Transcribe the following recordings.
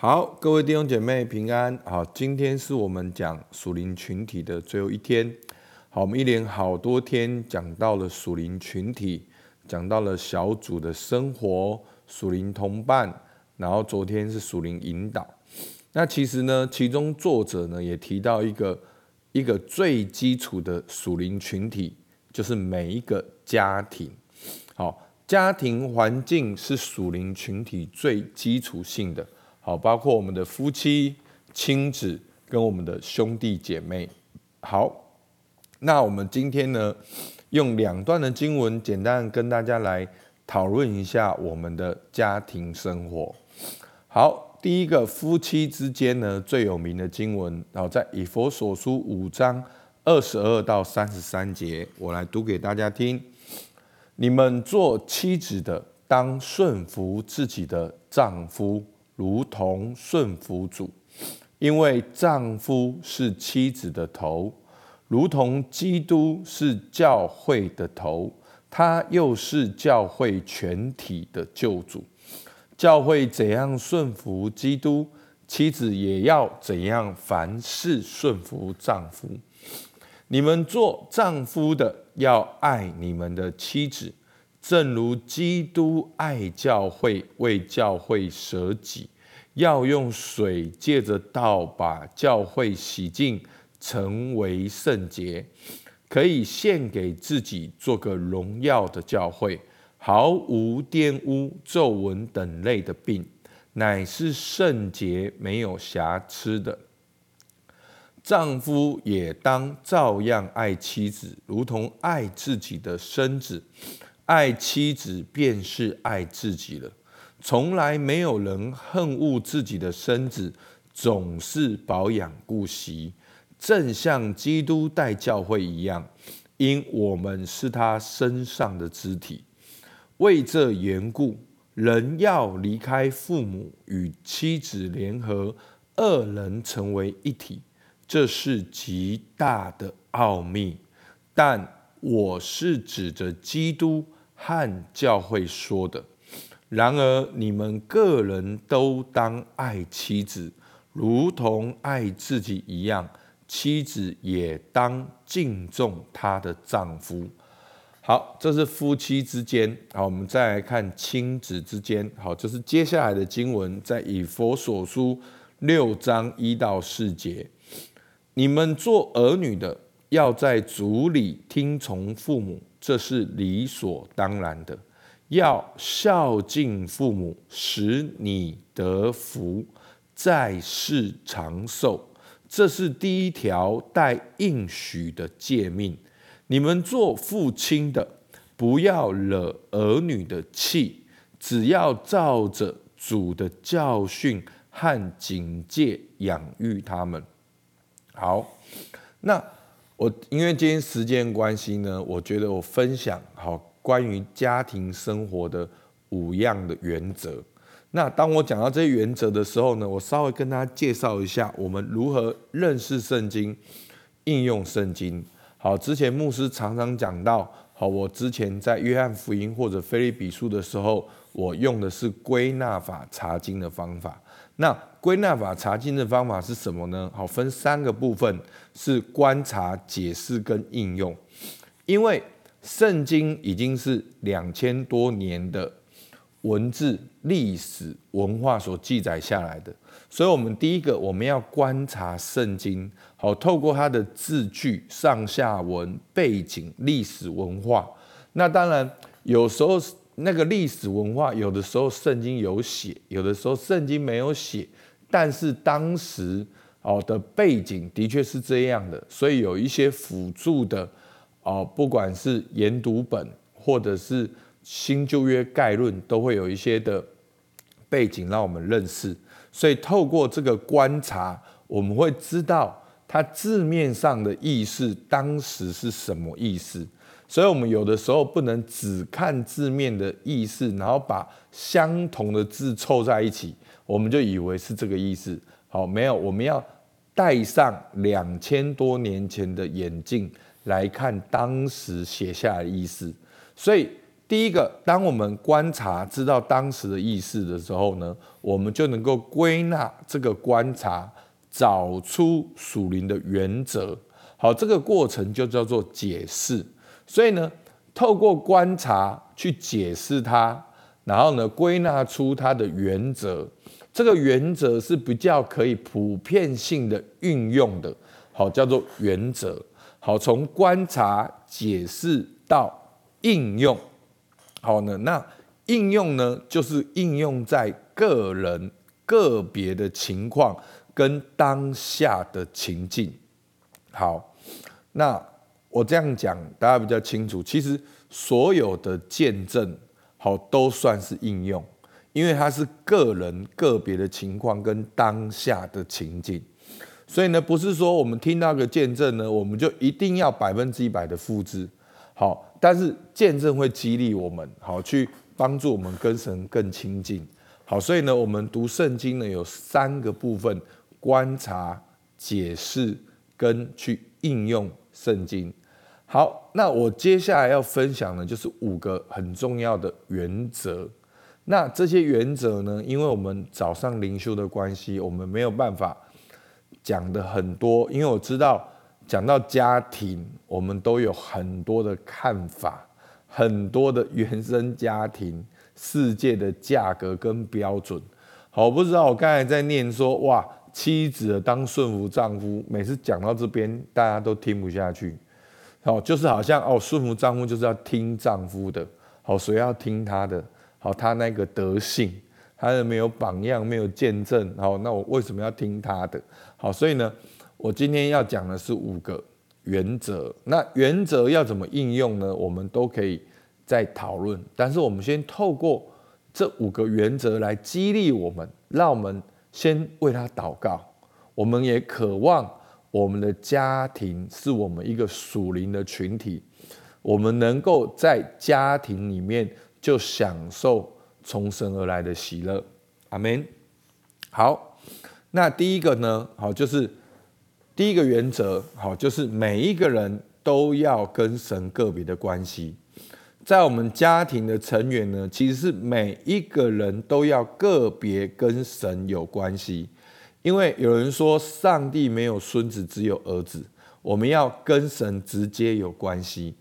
好，各位弟兄姐妹平安。好，今天是我们讲属灵群体的最后一天。好，我们一连好多天讲到了属灵群体，讲到了小组的生活、属灵同伴，然后昨天是属灵引导。那其实呢，其中作者呢也提到一个一个最基础的属灵群体，就是每一个家庭。好，家庭环境是属灵群体最基础性的。好，包括我们的夫妻、亲子跟我们的兄弟姐妹。好，那我们今天呢，用两段的经文，简单跟大家来讨论一下我们的家庭生活。好，第一个夫妻之间呢，最有名的经文，然后在以佛所书五章二十二到三十三节，我来读给大家听。你们做妻子的，当顺服自己的丈夫。如同顺服主，因为丈夫是妻子的头，如同基督是教会的头，他又是教会全体的救主。教会怎样顺服基督，妻子也要怎样凡事顺服丈夫。你们做丈夫的要爱你们的妻子。正如基督爱教会，为教会舍己，要用水借着道把教会洗净，成为圣洁，可以献给自己，做个荣耀的教会，毫无玷污、皱纹等类的病，乃是圣洁、没有瑕疵的。丈夫也当照样爱妻子，如同爱自己的身子。爱妻子便是爱自己了，从来没有人恨恶自己的身子，总是保养顾惜，正像基督待教会一样，因我们是他身上的肢体。为这缘故，人要离开父母，与妻子联合，二人成为一体，这是极大的奥秘。但我是指着基督。和教会说的。然而，你们个人都当爱妻子，如同爱自己一样；妻子也当敬重她的丈夫。好，这是夫妻之间。好，我们再来看亲子之间。好，这是接下来的经文，在以佛所书六章一到四节。你们做儿女的，要在主里听从父母。这是理所当然的，要孝敬父母，使你得福，在世长寿。这是第一条带应许的诫命。你们做父亲的，不要惹儿女的气，只要照着主的教训和警戒养育他们。好，那。我因为今天时间关系呢，我觉得我分享好关于家庭生活的五样的原则。那当我讲到这些原则的时候呢，我稍微跟大家介绍一下我们如何认识圣经、应用圣经。好，之前牧师常常讲到，好，我之前在约翰福音或者菲利比书的时候，我用的是归纳法查经的方法。那归纳法查经的方法是什么呢？好，分三个部分，是观察、解释跟应用。因为圣经已经是两千多年的文字、历史、文化所记载下来的，所以，我们第一个我们要观察圣经，好，透过它的字句、上下文、背景、历史文化。那当然，有时候。那个历史文化，有的时候圣经有写，有的时候圣经没有写，但是当时哦的背景的确是这样的，所以有一些辅助的哦，不管是研读本或者是新旧约概论，都会有一些的背景让我们认识。所以透过这个观察，我们会知道它字面上的意思，当时是什么意思。所以，我们有的时候不能只看字面的意思，然后把相同的字凑在一起，我们就以为是这个意思。好，没有，我们要戴上两千多年前的眼镜来看当时写下的意思。所以，第一个，当我们观察知道当时的意思的时候呢，我们就能够归纳这个观察，找出属灵的原则。好，这个过程就叫做解释。所以呢，透过观察去解释它，然后呢，归纳出它的原则。这个原则是比较可以普遍性的运用的。好，叫做原则。好，从观察、解释到应用。好呢，那应用呢，就是应用在个人个别的情况跟当下的情境。好，那我这样讲，大家比较清楚。其实所有的见证，好都算是应用，因为它是个人个别的情况跟当下的情境。所以呢，不是说我们听到个见证呢，我们就一定要百分之一百的复制。好，但是见证会激励我们，好去帮助我们跟神更亲近。好，所以呢，我们读圣经呢有三个部分：观察、解释跟去应用圣经。好，那我接下来要分享的就是五个很重要的原则。那这些原则呢，因为我们早上灵修的关系，我们没有办法。讲的很多，因为我知道讲到家庭，我们都有很多的看法，很多的原生家庭世界的价格跟标准。好，我不知道我刚才在念说，哇，妻子当顺服丈夫，每次讲到这边，大家都听不下去。好，就是好像哦，顺服丈夫就是要听丈夫的，好，谁要听他的？好，他那个德性。他的没有榜样，没有见证，好，那我为什么要听他的？好，所以呢，我今天要讲的是五个原则。那原则要怎么应用呢？我们都可以再讨论。但是我们先透过这五个原则来激励我们，让我们先为他祷告。我们也渴望我们的家庭是我们一个属灵的群体，我们能够在家庭里面就享受。从神而来的喜乐，阿门。好，那第一个呢？好，就是第一个原则，好，就是每一个人都要跟神个别的关系。在我们家庭的成员呢，其实是每一个人都要个别跟神有关系。因为有人说，上帝没有孙子，只有儿子。我们要跟神直接有关系。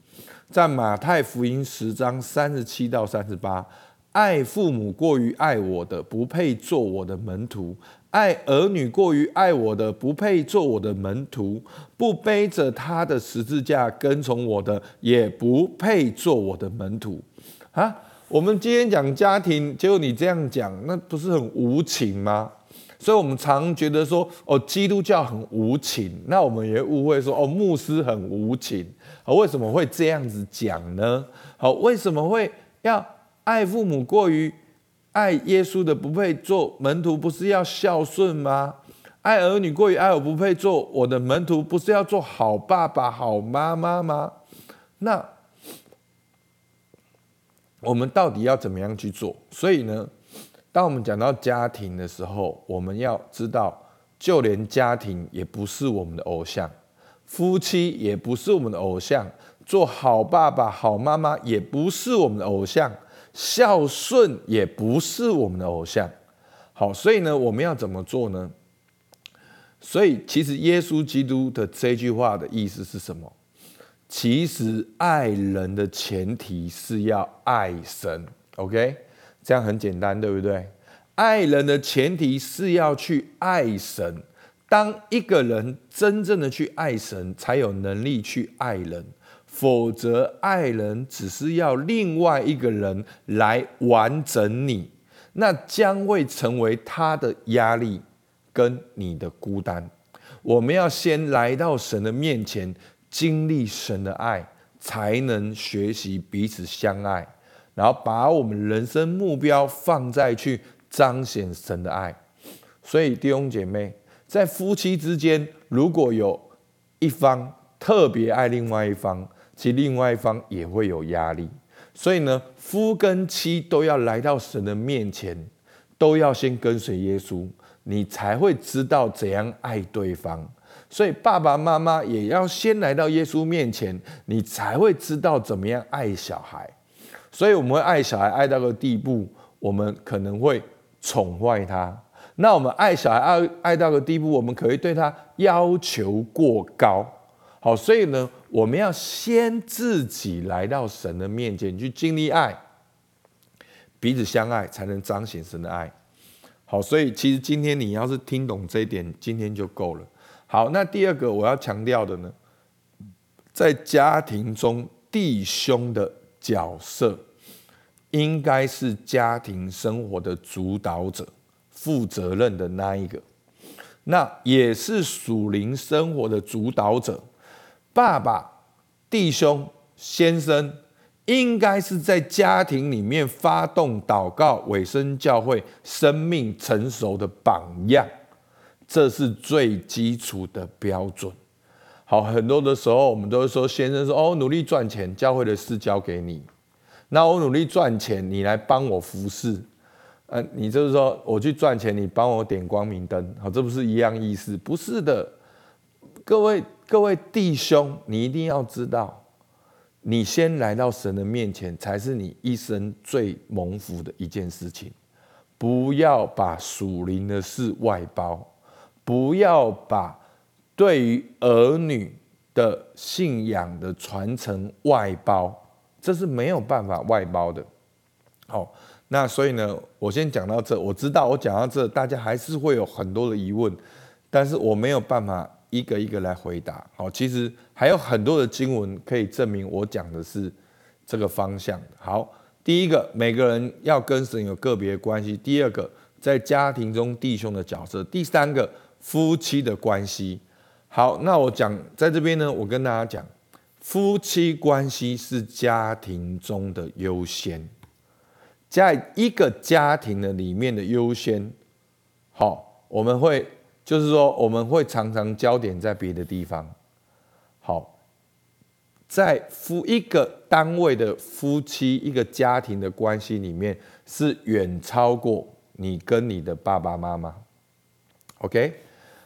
在马太福音十章三十七到三十八。爱父母过于爱我的，不配做我的门徒；爱儿女过于爱我的，不配做我的门徒；不背着他的十字架跟从我的，也不配做我的门徒。啊，我们今天讲家庭，结果你这样讲，那不是很无情吗？所以我们常觉得说，哦，基督教很无情，那我们也误会说，哦，牧师很无情。啊，为什么会这样子讲呢？好，为什么会要？爱父母过于爱耶稣的不配做门徒，不是要孝顺吗？爱儿女过于爱我，不配做我的门徒，不是要做好爸爸、好妈妈吗？那我们到底要怎么样去做？所以呢，当我们讲到家庭的时候，我们要知道，就连家庭也不是我们的偶像，夫妻也不是我们的偶像，做好爸爸、好妈妈也不是我们的偶像。孝顺也不是我们的偶像，好，所以呢，我们要怎么做呢？所以，其实耶稣基督的这句话的意思是什么？其实爱人的前提是要爱神，OK？这样很简单，对不对？爱人的前提是要去爱神。当一个人真正的去爱神，才有能力去爱人。否则，爱人只是要另外一个人来完整你，那将会成为他的压力跟你的孤单。我们要先来到神的面前，经历神的爱，才能学习彼此相爱，然后把我们人生目标放在去彰显神的爱。所以，弟兄姐妹，在夫妻之间，如果有一方特别爱另外一方，其另外一方也会有压力，所以呢，夫跟妻都要来到神的面前，都要先跟随耶稣，你才会知道怎样爱对方。所以爸爸妈妈也要先来到耶稣面前，你才会知道怎么样爱小孩。所以我们会爱小孩爱到个地步，我们可能会宠坏他。那我们爱小孩爱爱到个地步，我们可以对他要求过高。好，所以呢，我们要先自己来到神的面前去经历爱，彼此相爱，才能彰显神的爱。好，所以其实今天你要是听懂这一点，今天就够了。好，那第二个我要强调的呢，在家庭中弟兄的角色，应该是家庭生活的主导者、负责任的那一个，那也是属灵生活的主导者。爸爸、弟兄、先生，应该是在家庭里面发动祷告、委身教会、生命成熟的榜样。这是最基础的标准。好，很多的时候我们都会说，先生说：“哦，努力赚钱，教会的事交给你。那我努力赚钱，你来帮我服侍。呃，你就是说我去赚钱，你帮我点光明灯。好，这不是一样意思？不是的，各位各位弟兄，你一定要知道，你先来到神的面前，才是你一生最蒙福的一件事情。不要把属灵的事外包。不要把对于儿女的信仰的传承外包，这是没有办法外包的。好，那所以呢，我先讲到这。我知道我讲到这，大家还是会有很多的疑问，但是我没有办法一个一个来回答。好，其实还有很多的经文可以证明我讲的是这个方向。好，第一个，每个人要跟神有个别关系；第二个，在家庭中弟兄的角色；第三个。夫妻的关系，好，那我讲在这边呢，我跟大家讲，夫妻关系是家庭中的优先，在一个家庭的里面的优先，好，我们会就是说，我们会常常焦点在别的地方，好，在夫一个单位的夫妻一个家庭的关系里面，是远超过你跟你的爸爸妈妈，OK。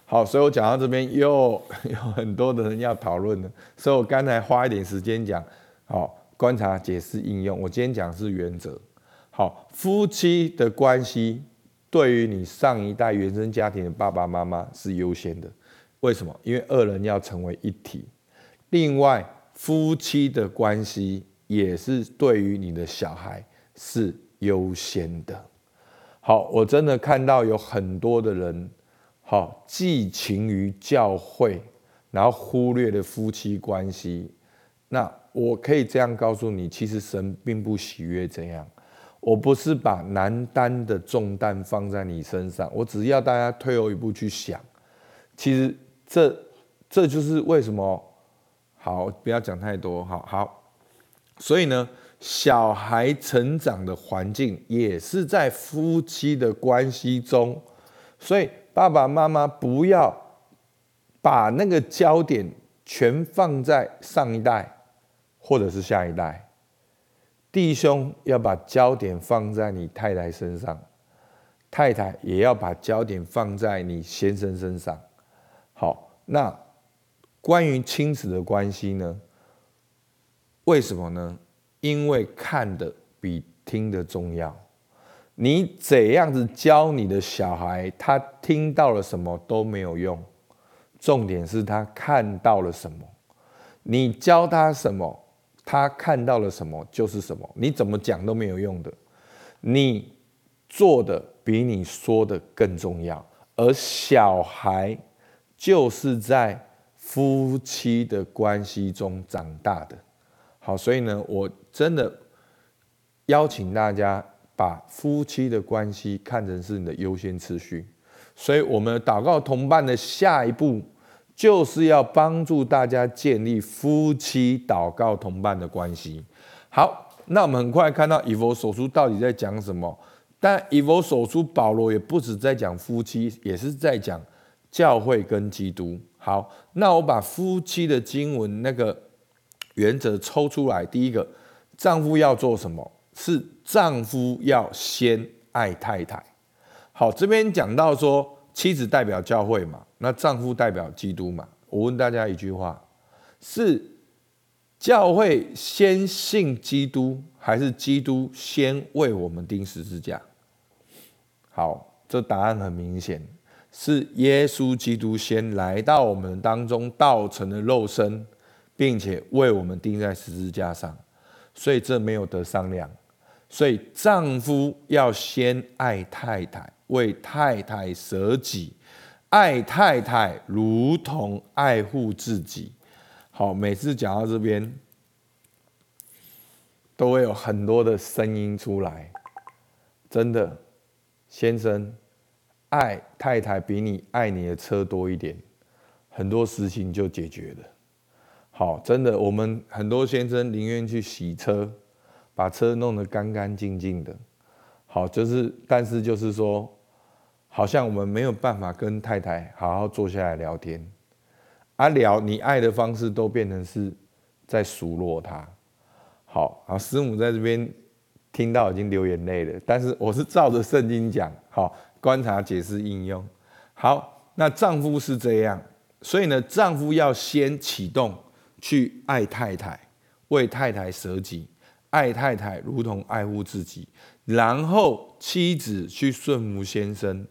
好，所以我讲到这边又有很多的人要讨论了，所以我刚才花一点时间讲，好，观察、解释、应用。我今天讲是原则。好，夫妻的关系对于你上一代原生家庭的爸爸妈妈是优先的，为什么？因为二人要成为一体。另外，夫妻的关系也是对于你的小孩是优先的。好，我真的看到有很多的人。好，寄情于教会，然后忽略了夫妻关系。那我可以这样告诉你，其实神并不喜悦这样。我不是把难担的重担放在你身上，我只要大家退后一步去想。其实这这就是为什么好，不要讲太多。好好，所以呢，小孩成长的环境也是在夫妻的关系中，所以。爸爸妈妈不要把那个焦点全放在上一代或者是下一代，弟兄要把焦点放在你太太身上，太太也要把焦点放在你先生身上。好，那关于亲子的关系呢？为什么呢？因为看的比听的重要。你怎样子教你的小孩，他听到了什么都没有用，重点是他看到了什么。你教他什么，他看到了什么就是什么。你怎么讲都没有用的。你做的比你说的更重要。而小孩就是在夫妻的关系中长大的。好，所以呢，我真的邀请大家。把夫妻的关系看成是你的优先次序，所以我们祷告同伴的下一步就是要帮助大家建立夫妻祷告同伴的关系。好，那我们很快看到以佛所书到底在讲什么？但以佛所书保罗也不止在讲夫妻，也是在讲教会跟基督。好，那我把夫妻的经文那个原则抽出来，第一个，丈夫要做什么？是丈夫要先爱太太。好，这边讲到说，妻子代表教会嘛，那丈夫代表基督嘛。我问大家一句话：是教会先信基督，还是基督先为我们钉十字架？好，这答案很明显，是耶稣基督先来到我们当中，道成了肉身，并且为我们钉在十字架上，所以这没有得商量。所以丈夫要先爱太太，为太太舍己，爱太太如同爱护自己。好，每次讲到这边，都会有很多的声音出来，真的。先生，爱太太比你爱你的车多一点，很多事情就解决了。好，真的，我们很多先生宁愿去洗车，把车弄得干干净净的。好，就是，但是就是说，好像我们没有办法跟太太好好坐下来聊天，啊聊你爱的方式都变成是在数落他。好，啊师母在这边。听到已经流眼泪了，但是我是照着圣经讲，好观察、解释、应用。好，那丈夫是这样，所以呢，丈夫要先启动去爱太太，为太太舍己，爱太太如同爱护自己，然后妻子去顺服先生，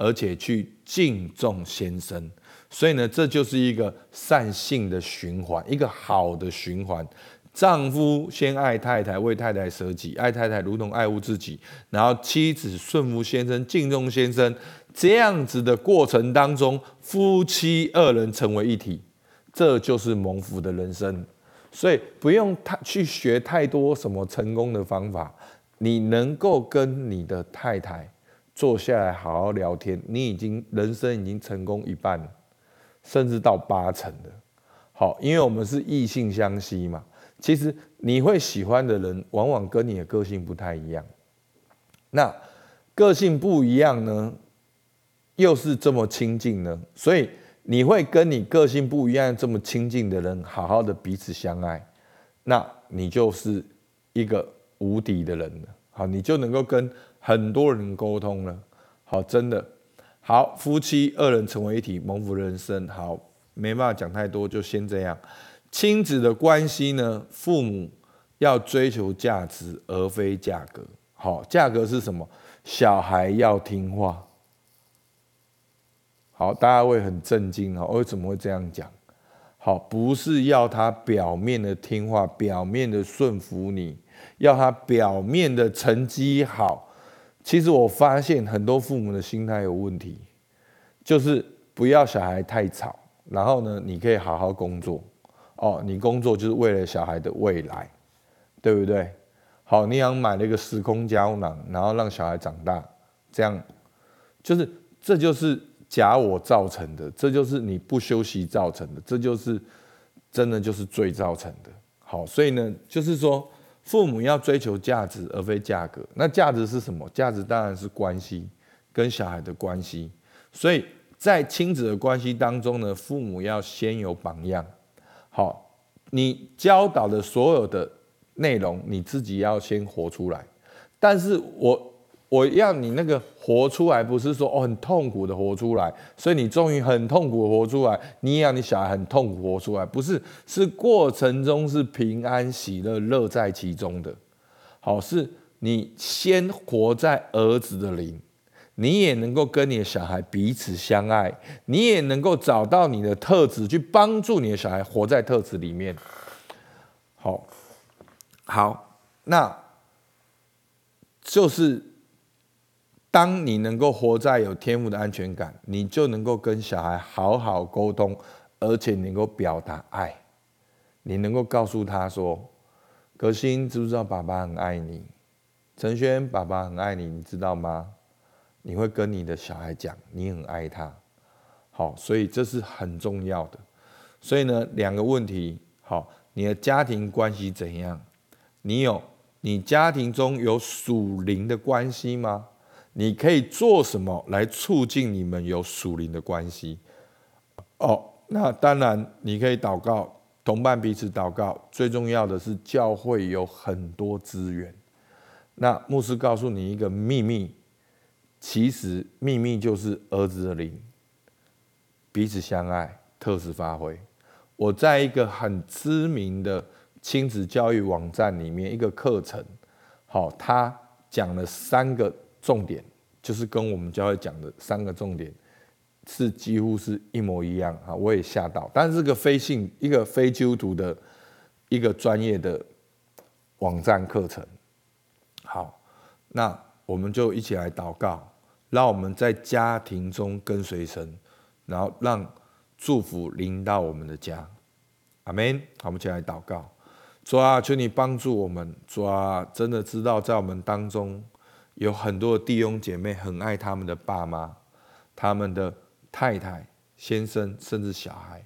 而且去敬重先生。所以呢，这就是一个善性的循环，一个好的循环。丈夫先爱太太，为太太舍己，爱太太如同爱护自己。然后妻子顺服先生，敬重先生。这样子的过程当中，夫妻二人成为一体，这就是蒙福的人生。所以不用太去学太多什么成功的方法，你能够跟你的太太坐下来好好聊天，你已经人生已经成功一半，甚至到八成的。好，因为我们是异性相吸嘛。其实你会喜欢的人，往往跟你的个性不太一样。那个性不一样呢，又是这么亲近呢？所以你会跟你个性不一样、这么亲近的人，好好的彼此相爱，那你就是一个无敌的人了。好，你就能够跟很多人沟通了。好，真的好，夫妻二人成为一体，蒙福人生。好，没办法讲太多，就先这样。亲子的关系呢？父母要追求价值，而非价格。好，价格是什么？小孩要听话。好，大家会很震惊哦，为什么会这样讲？好，不是要他表面的听话，表面的顺服你，要他表面的成绩好。其实我发现很多父母的心态有问题，就是不要小孩太吵，然后呢，你可以好好工作。哦，你工作就是为了小孩的未来，对不对？好，你想买了一个时空胶囊，然后让小孩长大，这样就是这就是假我造成的，这就是你不休息造成的，这就是真的就是罪造成的。好，所以呢，就是说父母要追求价值而非价格。那价值是什么？价值当然是关系跟小孩的关系。所以在亲子的关系当中呢，父母要先有榜样。好，你教导的所有的内容，你自己要先活出来。但是我我要你那个活出来，不是说哦很痛苦的活出来，所以你终于很痛苦的活出来，你也要你小孩很痛苦活出来，不是，是过程中是平安喜乐乐在其中的。好，是你先活在儿子的灵。你也能够跟你的小孩彼此相爱，你也能够找到你的特质，去帮助你的小孩活在特质里面。好，好，那就是当你能够活在有天赋的安全感，你就能够跟小孩好好沟通，而且能够表达爱。你能够告诉他说：“可心，知不知道爸爸很爱你？陈轩，爸爸很爱你，你知道吗？”你会跟你的小孩讲，你很爱他，好，所以这是很重要的。所以呢，两个问题，好，你的家庭关系怎样？你有你家庭中有属灵的关系吗？你可以做什么来促进你们有属灵的关系？哦，那当然你可以祷告，同伴彼此祷告。最重要的是，教会有很多资源。那牧师告诉你一个秘密。其实秘密就是儿子的灵，彼此相爱，特质发挥。我在一个很知名的亲子教育网站里面一个课程，好，他讲了三个重点，就是跟我们教会讲的三个重点是几乎是一模一样啊！我也吓到，但是个非信一个非基督徒的一个专业的网站课程，好，那我们就一起来祷告，让我们在家庭中跟随神，然后让祝福临到我们的家，阿门。好，我们一起来祷告。主啊，求你帮助我们。主啊，真的知道在我们当中有很多弟兄姐妹很爱他们的爸妈、他们的太太、先生，甚至小孩。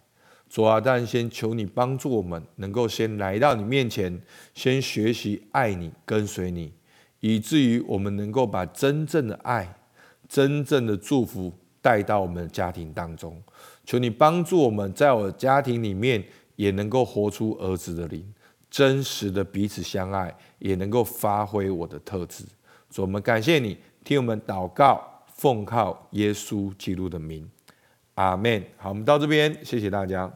主啊，但先求你帮助我们，能够先来到你面前，先学习爱你、跟随你，以至于我们能够把真正的爱、真正的祝福带到我们的家庭当中。求你帮助我们在我的家庭里面也能够活出儿子的灵。真实的彼此相爱，也能够发挥我的特质。主，我们感谢你，听我们祷告，奉靠耶稣基督的名，阿门。好，我们到这边，谢谢大家。